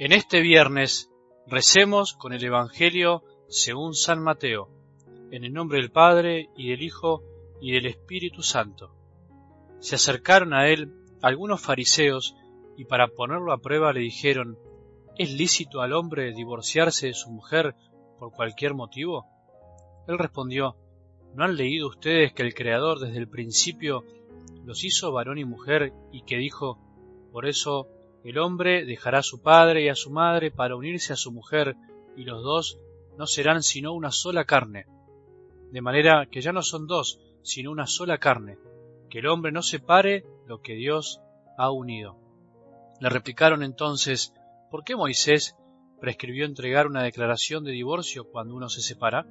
En este viernes recemos con el Evangelio según San Mateo, en el nombre del Padre y del Hijo y del Espíritu Santo. Se acercaron a él algunos fariseos y para ponerlo a prueba le dijeron, ¿es lícito al hombre divorciarse de su mujer por cualquier motivo? Él respondió, ¿no han leído ustedes que el Creador desde el principio los hizo varón y mujer y que dijo, por eso el hombre dejará a su padre y a su madre para unirse a su mujer, y los dos no serán sino una sola carne. De manera que ya no son dos, sino una sola carne, que el hombre no separe lo que Dios ha unido. Le replicaron entonces, ¿por qué Moisés prescribió entregar una declaración de divorcio cuando uno se separa?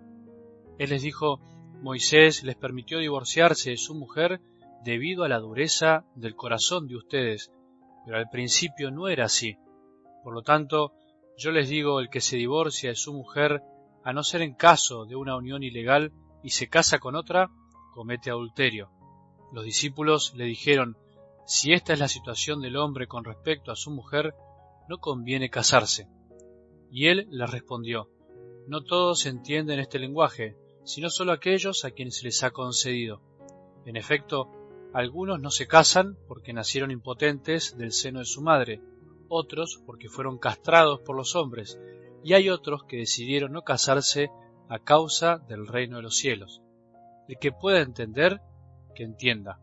Él les dijo, Moisés les permitió divorciarse de su mujer debido a la dureza del corazón de ustedes, pero al principio no era así. Por lo tanto, yo les digo, el que se divorcia de su mujer, a no ser en caso de una unión ilegal y se casa con otra, comete adulterio. Los discípulos le dijeron, si esta es la situación del hombre con respecto a su mujer, no conviene casarse. Y él les respondió, no todos entienden este lenguaje, sino solo aquellos a quienes se les ha concedido. En efecto, algunos no se casan porque nacieron impotentes del seno de su madre, otros porque fueron castrados por los hombres, y hay otros que decidieron no casarse a causa del reino de los cielos. El que pueda entender, que entienda.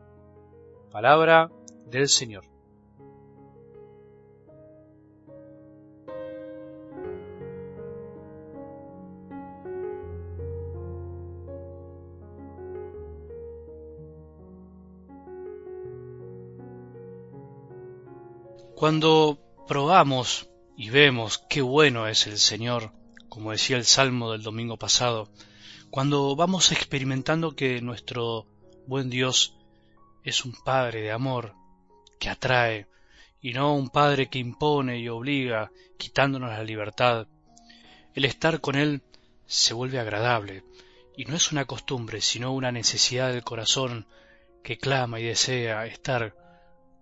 Palabra del Señor. Cuando probamos y vemos qué bueno es el Señor, como decía el Salmo del domingo pasado, cuando vamos experimentando que nuestro buen Dios es un Padre de amor, que atrae, y no un Padre que impone y obliga, quitándonos la libertad, el estar con Él se vuelve agradable, y no es una costumbre, sino una necesidad del corazón que clama y desea estar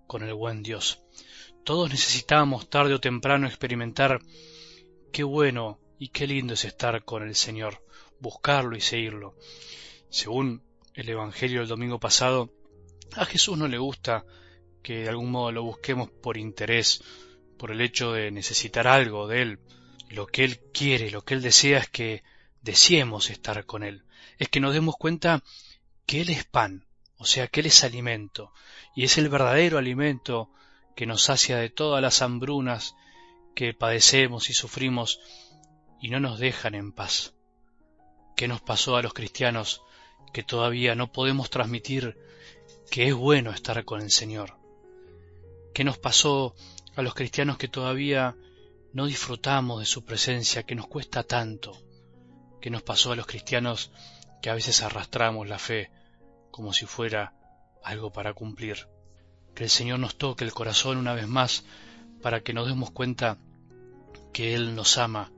con el buen Dios. Todos necesitamos tarde o temprano experimentar qué bueno y qué lindo es estar con el Señor, buscarlo y seguirlo. Según el Evangelio del domingo pasado, a Jesús no le gusta que de algún modo lo busquemos por interés, por el hecho de necesitar algo de Él. Lo que Él quiere, lo que Él desea es que deseemos estar con Él, es que nos demos cuenta que Él es pan, o sea, que Él es alimento, y es el verdadero alimento que nos sacia de todas las hambrunas que padecemos y sufrimos y no nos dejan en paz. ¿Qué nos pasó a los cristianos que todavía no podemos transmitir que es bueno estar con el Señor? ¿Qué nos pasó a los cristianos que todavía no disfrutamos de su presencia, que nos cuesta tanto? ¿Qué nos pasó a los cristianos que a veces arrastramos la fe como si fuera algo para cumplir? Que el Señor nos toque el corazón una vez más para que nos demos cuenta que Él nos ama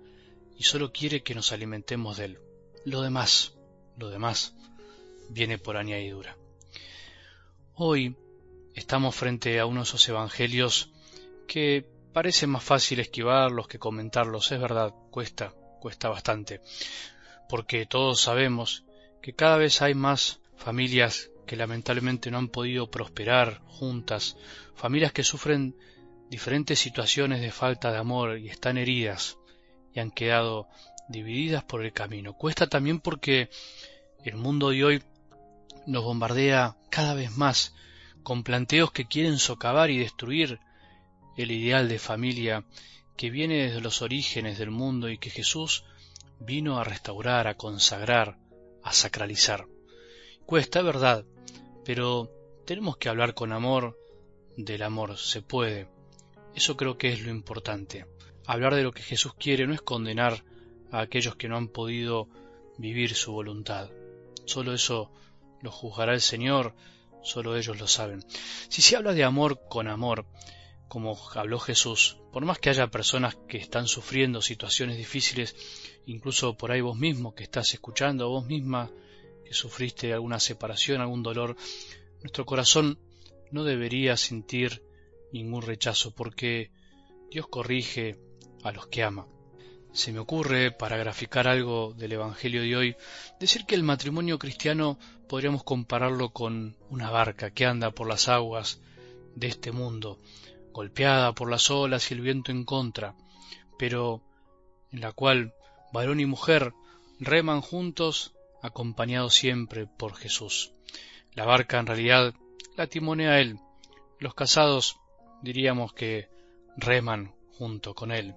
y solo quiere que nos alimentemos de Él. Lo demás, lo demás, viene por añadidura. Hoy estamos frente a uno de esos evangelios que parece más fácil esquivarlos que comentarlos, es verdad, cuesta, cuesta bastante, porque todos sabemos que cada vez hay más familias que lamentablemente no han podido prosperar juntas, familias que sufren diferentes situaciones de falta de amor y están heridas y han quedado divididas por el camino. Cuesta también porque el mundo de hoy nos bombardea cada vez más con planteos que quieren socavar y destruir el ideal de familia que viene desde los orígenes del mundo y que Jesús vino a restaurar, a consagrar, a sacralizar. Cuesta, verdad, pero tenemos que hablar con amor del amor, se puede. Eso creo que es lo importante. Hablar de lo que Jesús quiere no es condenar a aquellos que no han podido vivir su voluntad. Solo eso lo juzgará el Señor, solo ellos lo saben. Si se habla de amor con amor, como habló Jesús, por más que haya personas que están sufriendo situaciones difíciles, incluso por ahí vos mismo que estás escuchando, vos misma que sufriste alguna separación, algún dolor, nuestro corazón no debería sentir ningún rechazo, porque Dios corrige a los que ama. Se me ocurre, para graficar algo del Evangelio de hoy, decir que el matrimonio cristiano podríamos compararlo con una barca que anda por las aguas de este mundo, golpeada por las olas y el viento en contra, pero en la cual varón y mujer reman juntos, acompañados siempre por Jesús. La barca en realidad la timonea él. Los casados diríamos que reman junto con él.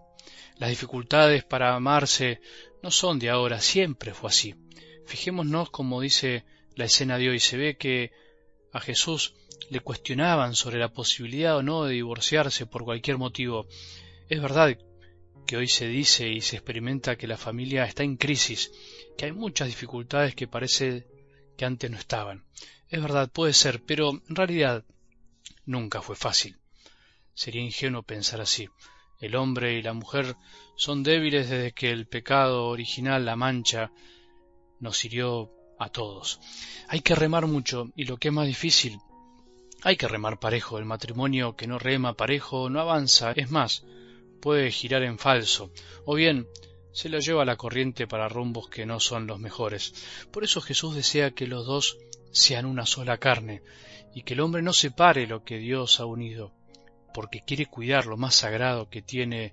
Las dificultades para amarse no son de ahora, siempre fue así. Fijémonos como dice la escena de hoy, se ve que a Jesús le cuestionaban sobre la posibilidad o no de divorciarse por cualquier motivo. Es verdad que hoy se dice y se experimenta que la familia está en crisis, que hay muchas dificultades que parece que antes no estaban. Es verdad, puede ser, pero en realidad nunca fue fácil. Sería ingenuo pensar así. El hombre y la mujer son débiles desde que el pecado original, la mancha, nos hirió a todos. Hay que remar mucho y lo que es más difícil, hay que remar parejo. El matrimonio que no rema parejo no avanza. Es más, puede girar en falso. O bien, se lo lleva a la corriente para rumbos que no son los mejores. Por eso Jesús desea que los dos sean una sola carne y que el hombre no separe lo que Dios ha unido porque quiere cuidar lo más sagrado que tiene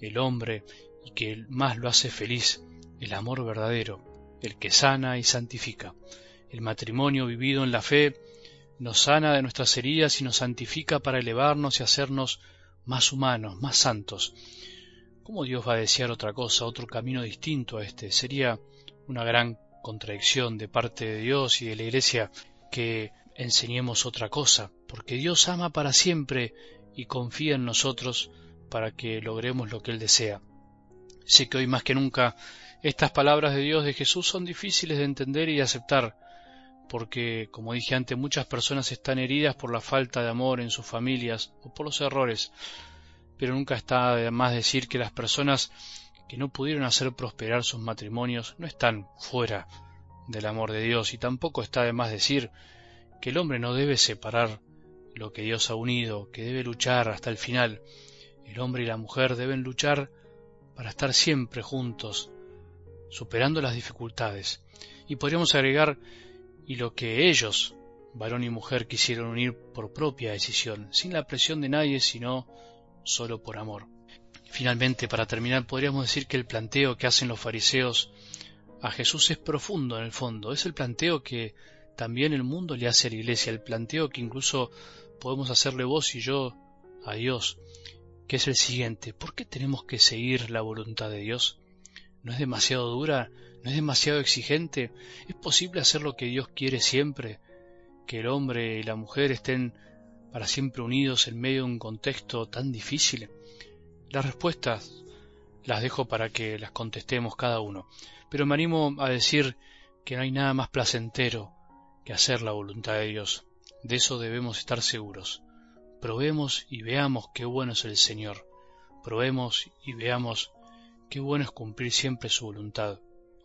el hombre y que más lo hace feliz, el amor verdadero, el que sana y santifica. El matrimonio vivido en la fe nos sana de nuestras heridas y nos santifica para elevarnos y hacernos más humanos, más santos. ¿Cómo Dios va a desear otra cosa, otro camino distinto a este? Sería una gran contradicción de parte de Dios y de la Iglesia que enseñemos otra cosa, porque Dios ama para siempre y confía en nosotros para que logremos lo que Él desea. Sé que hoy más que nunca estas palabras de Dios de Jesús son difíciles de entender y de aceptar, porque, como dije antes, muchas personas están heridas por la falta de amor en sus familias o por los errores, pero nunca está de más decir que las personas que no pudieron hacer prosperar sus matrimonios no están fuera del amor de Dios y tampoco está de más decir que el hombre no debe separar lo que Dios ha unido, que debe luchar hasta el final. El hombre y la mujer deben luchar para estar siempre juntos, superando las dificultades. Y podríamos agregar, y lo que ellos, varón y mujer, quisieron unir por propia decisión, sin la presión de nadie, sino solo por amor. Finalmente, para terminar, podríamos decir que el planteo que hacen los fariseos a Jesús es profundo en el fondo, es el planteo que también el mundo le hace a la iglesia, el planteo que incluso podemos hacerle vos y yo a Dios, que es el siguiente, ¿por qué tenemos que seguir la voluntad de Dios? ¿No es demasiado dura? ¿No es demasiado exigente? ¿Es posible hacer lo que Dios quiere siempre? ¿Que el hombre y la mujer estén para siempre unidos en medio de un contexto tan difícil? Las respuestas las dejo para que las contestemos cada uno, pero me animo a decir que no hay nada más placentero que hacer la voluntad de Dios. De eso debemos estar seguros. Probemos y veamos qué bueno es el Señor. Probemos y veamos qué bueno es cumplir siempre su voluntad,